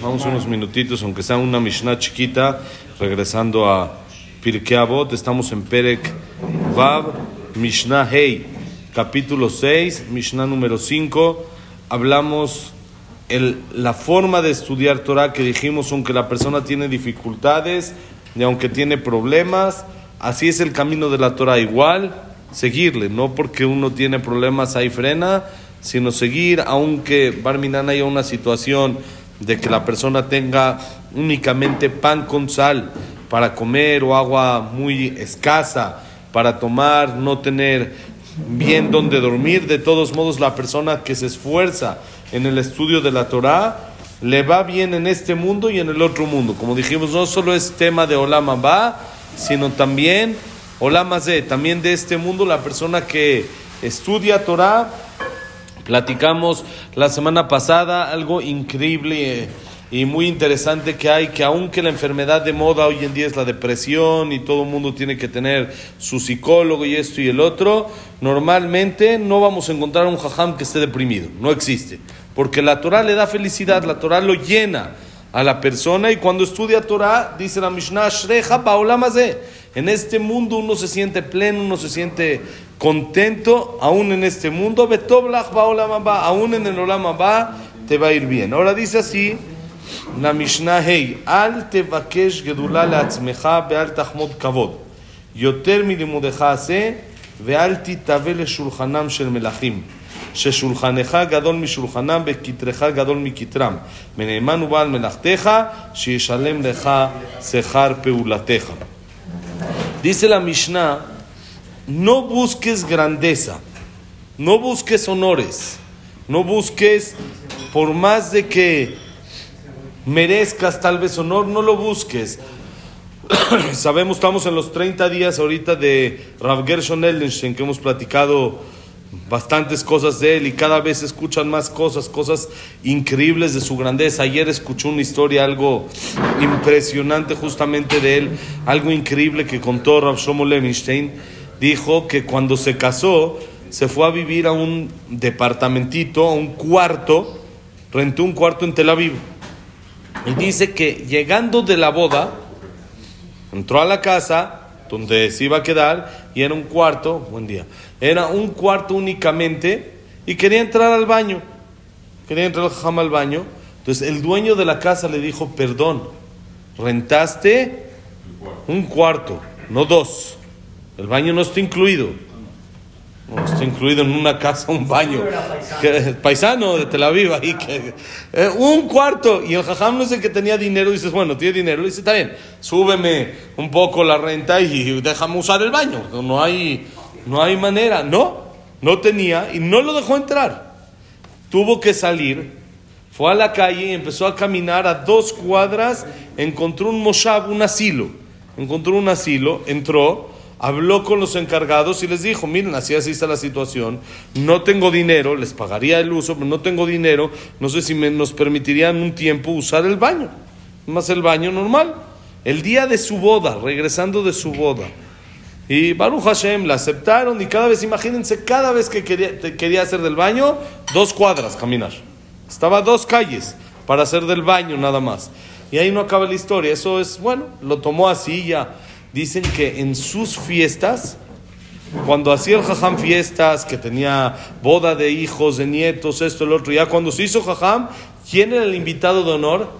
Vamos unos minutitos, aunque sea una Mishnah chiquita, regresando a Pirkei Avot, estamos en Perek Vav, Mishnah Hei, capítulo 6, Mishnah número 5, hablamos el, la forma de estudiar Torah que dijimos, aunque la persona tiene dificultades y aunque tiene problemas, así es el camino de la Torah, igual seguirle, no porque uno tiene problemas ahí frena, sino seguir, aunque Barminan haya una situación de que la persona tenga únicamente pan con sal para comer o agua muy escasa para tomar, no tener bien donde dormir, de todos modos la persona que se esfuerza en el estudio de la Torah le va bien en este mundo y en el otro mundo. Como dijimos, no solo es tema de Olama Ba, sino también Olama Z, también de este mundo la persona que estudia Torah Platicamos la semana pasada algo increíble eh, y muy interesante que hay, que aunque la enfermedad de moda hoy en día es la depresión y todo el mundo tiene que tener su psicólogo y esto y el otro, normalmente no vamos a encontrar un jajam que esté deprimido, no existe, porque la Torah le da felicidad, la Torah lo llena a la persona y cuando estudia Torah, dice la Mishnah, Shreja en este mundo uno se siente pleno, uno se siente contento, aún en este mundo, aún en el Olam te va a ir bien. Ahora dice así, la Mishnah Hey, al תבקש גדולה לעצמך ואל תחמוד כבוד. יותר מלימודך עשה ואל תתהווה לשולחנם של מלכים. ששולחנך גדול משולחנם וכתרך גדול מכתרם. ונאמן ובעל מלאכתך, שישלם לך שכר פעולתך. Dice la Mishnah, no busques grandeza, no busques honores, no busques, por más de que merezcas tal vez honor, no lo busques. Sabemos, estamos en los 30 días ahorita de Rav Gershon Ellenstein, que hemos platicado bastantes cosas de él y cada vez escuchan más cosas, cosas increíbles de su grandeza. Ayer escuché una historia, algo impresionante justamente de él, algo increíble que contó Rav Shlomo Levinstein. Dijo que cuando se casó, se fue a vivir a un departamentito, a un cuarto, rentó un cuarto en Tel Aviv. Y dice que llegando de la boda, entró a la casa, donde se iba a quedar y era un cuarto, buen día, era un cuarto únicamente y quería entrar al baño, quería entrar al al baño. Entonces el dueño de la casa le dijo, perdón, rentaste un cuarto, no dos. El baño no está incluido. No, está incluido en una casa un baño. paisano de Tel Aviv ahí. Que, eh, un cuarto. Y el jajam no es el que tenía dinero. Dices, bueno, tiene dinero. dice, está bien, súbeme un poco la renta y déjame usar el baño. No hay, no hay manera. No, no tenía y no lo dejó entrar. Tuvo que salir. Fue a la calle y empezó a caminar a dos cuadras. Encontró un moshab, un asilo. Encontró un asilo, entró habló con los encargados y les dijo, miren, así así está la situación, no tengo dinero, les pagaría el uso, pero no tengo dinero, no sé si nos permitirían un tiempo usar el baño, más el baño normal. El día de su boda, regresando de su boda. Y Baruch Hashem la aceptaron y cada vez, imagínense, cada vez que quería, quería hacer del baño, dos cuadras caminar. Estaba dos calles para hacer del baño nada más. Y ahí no acaba la historia. Eso es, bueno, lo tomó así ya dicen que en sus fiestas, cuando hacía el jajam fiestas, que tenía boda de hijos, de nietos, esto, el otro, ya cuando se hizo jajam, ¿quién era el invitado de honor?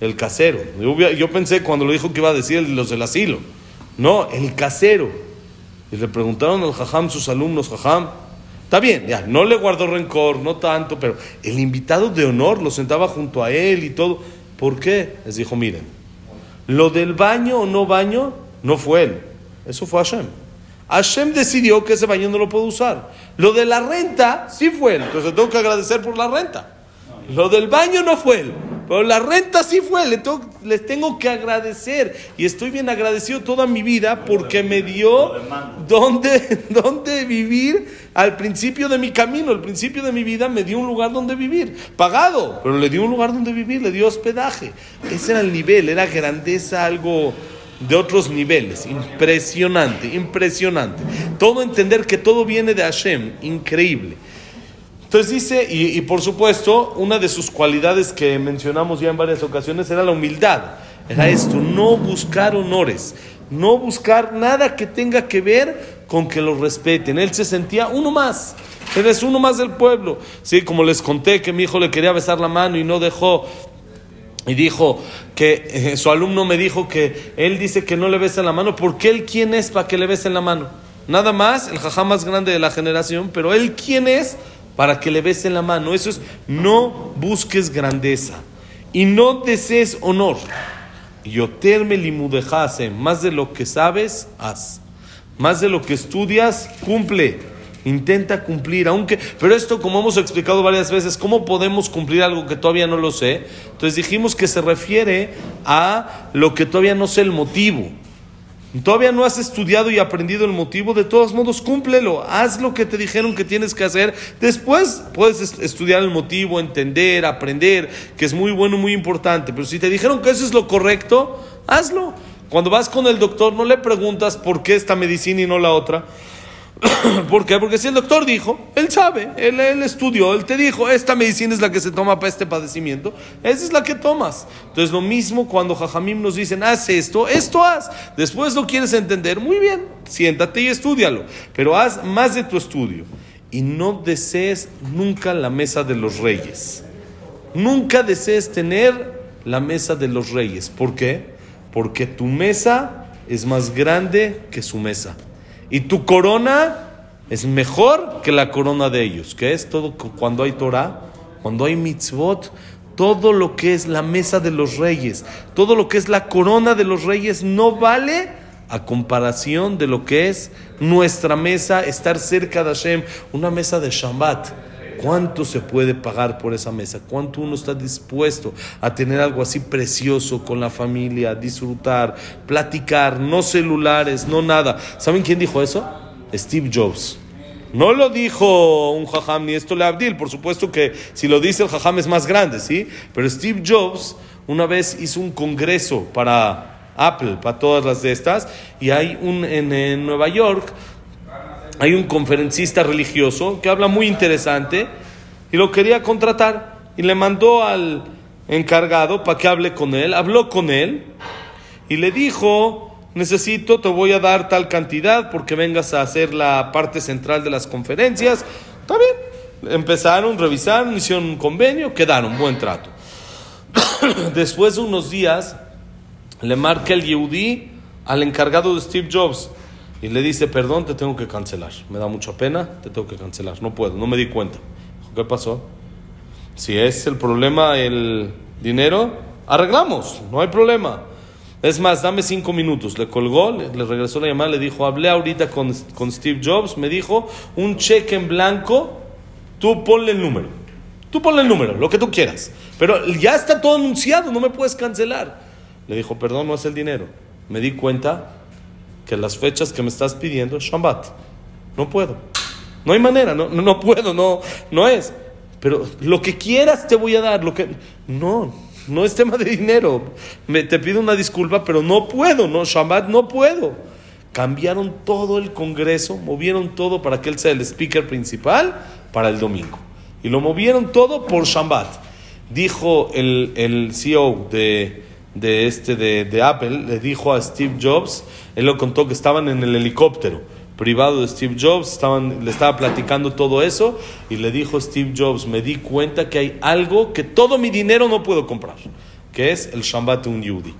El casero. Yo, pensé cuando lo dijo que iba a decir los del asilo. No, el casero. Y le preguntaron al jajam, sus alumnos, jajam, está bien, ya, no le guardó rencor, no tanto, pero el invitado de honor lo sentaba junto a él y todo. ¿Por qué? Les dijo, miren, lo del baño o no baño no fue él, eso fue Hashem. Hashem decidió que ese baño no lo puedo usar. Lo de la renta sí fue él, entonces tengo que agradecer por la renta. Lo del baño no fue él, pero la renta sí fue, le tengo, les tengo que agradecer. Y estoy bien agradecido toda mi vida porque me dio donde, donde vivir al principio de mi camino, al principio de mi vida me dio un lugar donde vivir, pagado, pero le dio un lugar donde vivir, le dio hospedaje. Ese era el nivel, era grandeza, algo de otros niveles. Impresionante, impresionante. Todo entender que todo viene de Hashem, increíble. Entonces dice, y, por supuesto, una de sus cualidades que mencionamos ya en varias ocasiones era la humildad. Era esto, no buscar honores, no buscar nada que tenga que ver con que lo respeten. Él se sentía uno más. Él es uno más del pueblo. Sí, como les conté que mi hijo le quería besar la mano y no dejó. Y dijo que eh, su alumno me dijo que él dice que no le besa la mano porque él quién es para que le besen la mano. Nada más, el jajá más grande de la generación, pero él quién es para que le besen la mano. Eso es, no busques grandeza y no desees honor. Yoterme limudejase, más de lo que sabes, haz. Más de lo que estudias, cumple. Intenta cumplir, aunque, pero esto como hemos explicado varias veces, ¿cómo podemos cumplir algo que todavía no lo sé? Entonces dijimos que se refiere a lo que todavía no sé el motivo. Todavía no has estudiado y aprendido el motivo, de todos modos cúmplelo, haz lo que te dijeron que tienes que hacer. Después puedes estudiar el motivo, entender, aprender, que es muy bueno, muy importante. Pero si te dijeron que eso es lo correcto, hazlo. Cuando vas con el doctor, no le preguntas por qué esta medicina y no la otra. ¿Por qué? Porque si el doctor dijo, él sabe, él, él, estudió, él te dijo, esta medicina es la que se toma para este padecimiento, esa es la que tomas. Entonces lo mismo cuando Jajamim nos dicen, haz esto, esto haz. Después lo quieres entender, muy bien, siéntate y estudialo, pero haz más de tu estudio. Y no desees nunca la mesa de los reyes. Nunca desees tener la mesa de los reyes. ¿Por qué? Porque tu mesa es más grande que su mesa. Y tu corona es mejor que la corona de ellos. que es todo cuando hay Torah, cuando hay mitzvot? Todo lo que es la mesa de los reyes, todo lo que es la corona de los reyes no vale a comparación de lo que es nuestra mesa, estar cerca de Hashem, una mesa de Shabbat. ¿Cuánto se puede pagar por esa mesa? ¿Cuánto uno está dispuesto a tener algo así precioso con la familia, disfrutar, platicar, no celulares, no nada? ¿Saben quién dijo eso? Steve Jobs. No lo dijo un jajam ni esto le Abdil, por supuesto que si lo dice el jajam es más grande, ¿sí? Pero Steve Jobs una vez hizo un congreso para Apple, para todas las de estas, y hay un en, en Nueva York hay un conferencista religioso que habla muy interesante y lo quería contratar y le mandó al encargado para que hable con él, habló con él y le dijo, necesito, te voy a dar tal cantidad porque vengas a hacer la parte central de las conferencias. Está bien. Empezaron, revisaron, hicieron un convenio, quedaron, buen trato. Después de unos días, le marca el Yehudi al encargado de Steve Jobs y le dice, perdón, te tengo que cancelar. Me da mucha pena, te tengo que cancelar. No puedo, no me di cuenta. ¿Qué pasó? Si es el problema el dinero, arreglamos, no hay problema. Es más, dame cinco minutos. Le colgó, le, regresó la llamada, le dijo, hablé ahorita con, con Steve Jobs, me dijo, un cheque en blanco, tú ponle el número. Tú ponle el número, lo que tú quieras. Pero ya está todo anunciado, no me puedes cancelar. Le dijo, perdón, no es el dinero. Me di cuenta que las fechas que me estás pidiendo es Shabbat. No puedo. No hay manera, no, no, puedo, no, no es. Pero lo que quieras te voy a dar, lo que... No, no es tema de dinero. Me, te pido una disculpa, pero no puedo, no, Shabbat no puedo. Cambiaron todo el Congreso, movieron todo para que él sea el speaker principal para el domingo. Y lo movieron todo por Shabbat. Dijo el, el CEO de, de, este, de, de, Apple le dijo a Steve Jobs, él lo contó que estaban en el helicóptero privado de Steve Jobs, estaban, le estaba platicando todo eso y le dijo Steve Jobs, me di cuenta que hay algo que todo mi dinero no puedo comprar, que es el Shabbat de un Yudi.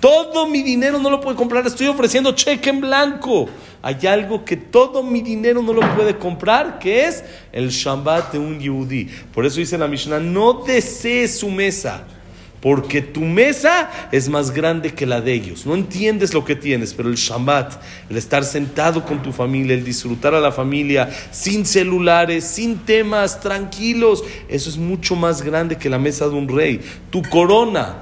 Todo mi dinero no lo puedo comprar, estoy ofreciendo cheque en blanco. Hay algo que todo mi dinero no lo puede comprar, que es el Shabbat de un Yudi. Por eso dice la Mishnah, no desees su mesa porque tu mesa es más grande que la de ellos. No entiendes lo que tienes, pero el Shabbat, el estar sentado con tu familia, el disfrutar a la familia sin celulares, sin temas, tranquilos, eso es mucho más grande que la mesa de un rey. Tu corona,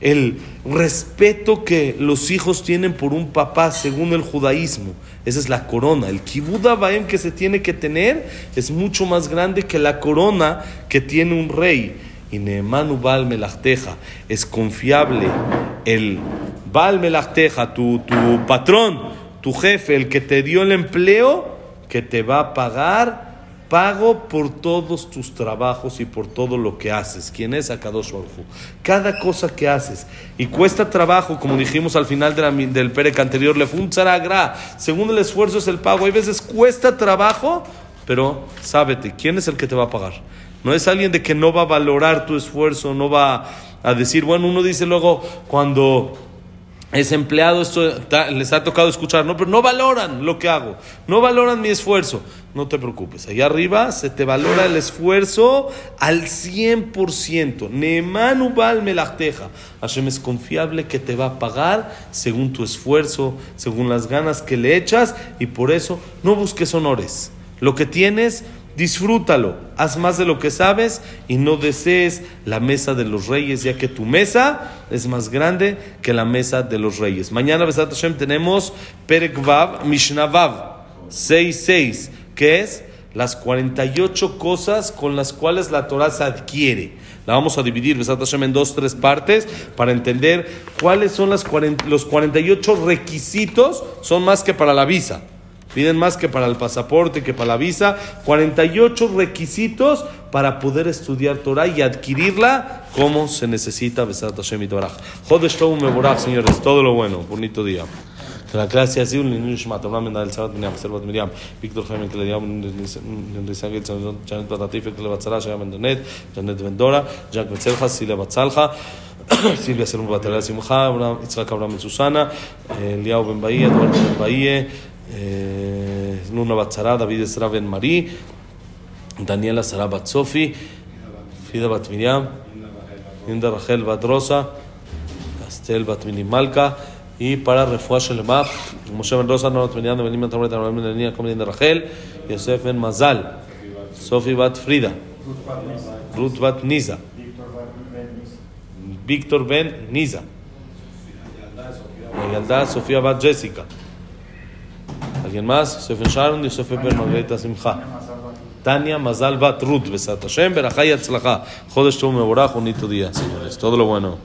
el respeto que los hijos tienen por un papá según el judaísmo. Esa es la corona. El kibud baem que se tiene que tener es mucho más grande que la corona que tiene un rey y Neemanu Baal Melachteja es confiable, el Baal Melachteja, tu, tu patrón, tu jefe, el que te dio el empleo, que te va a pagar pago por todos tus trabajos y por todo lo que haces. ¿Quién es Akadosh Baruj? Cada cosa que haces y cuesta trabajo, como dijimos al final de la- del Perec anterior, le gra. Según el esfuerzo es el pago. Hay veces cuesta trabajo, pero sábete, ¿quién es el que te va a pagar? No es alguien de que no va a valorar tu esfuerzo, no va a decir, bueno, uno dice luego cuando es empleado, esto les ha tocado escuchar, no, pero no valoran lo que hago, no valoran mi esfuerzo. No te preocupes, allá arriba se te valora el esfuerzo al 100%. Neemanu bal melachteja. Hashem es confiable que te va a pagar según tu esfuerzo, según las ganas que le echas, y por eso no busques honores. Lo que tienes, disfrútalo, haz más de lo que sabes y no desees la mesa de los reyes, ya que tu mesa es más grande que la mesa de los reyes. Mañana, Besat Hashem, tenemos Perek Vav, Mishnah Vav, 6.6, que es las 48 cosas con las cuales la Torah se adquiere. La vamos a dividir, Besat Hashem, en dos, tres partes para entender cuáles son las 40 los 48 requisitos, son más que para la visa. Piden más que para el pasaporte, que para la visa. 48 requisitos para poder estudiar Torah y adquirirla como se necesita. Besat Hashem y Torah. Jodesh Tov Mevorach, señores. Todo lo bueno. Bonito día. Que la clase ha sido un niño Shmat, Abraham Mendel, Sabat Miriam, Servat Miriam, Víctor Jaime, que le un Rizagit, Janet Batatif, que le batzara, Shaya Mendonet, Janet Vendora, Jack Metzelja, Silvia Batzalja, Silvia Serum Batalla Abraham, Itzhak Abraham Susana, Eliao Ben Bahía, Eduardo Ben Bahía, eh, Luna Batzara, David Esra Ben Marí, Daniela Sara Bat Sofi, Frida Bat Miriam, Linda Rachel Bat Rosa, Castel Bat Mini Malka, y para Refuah Shelema, Moshe Ben Rosa, Norat Ben Yanda, Ben Iman Tamret, Ben Como Linda Rachel, Yosef Ben Mazal, Sofi Bat Frida, Ruth Bat Niza, Víctor Ben Niza, Yalda Sofía Bat Jessica. ¿Alguien más? Ben Sharon, Yosef Ben Margarita Simcha. Tania Mazal Bat Ruth, Besat Hashem, Berajá y Atzlajá. Jodesh Tov Mevorach, bonito día, señores. Todo lo bueno.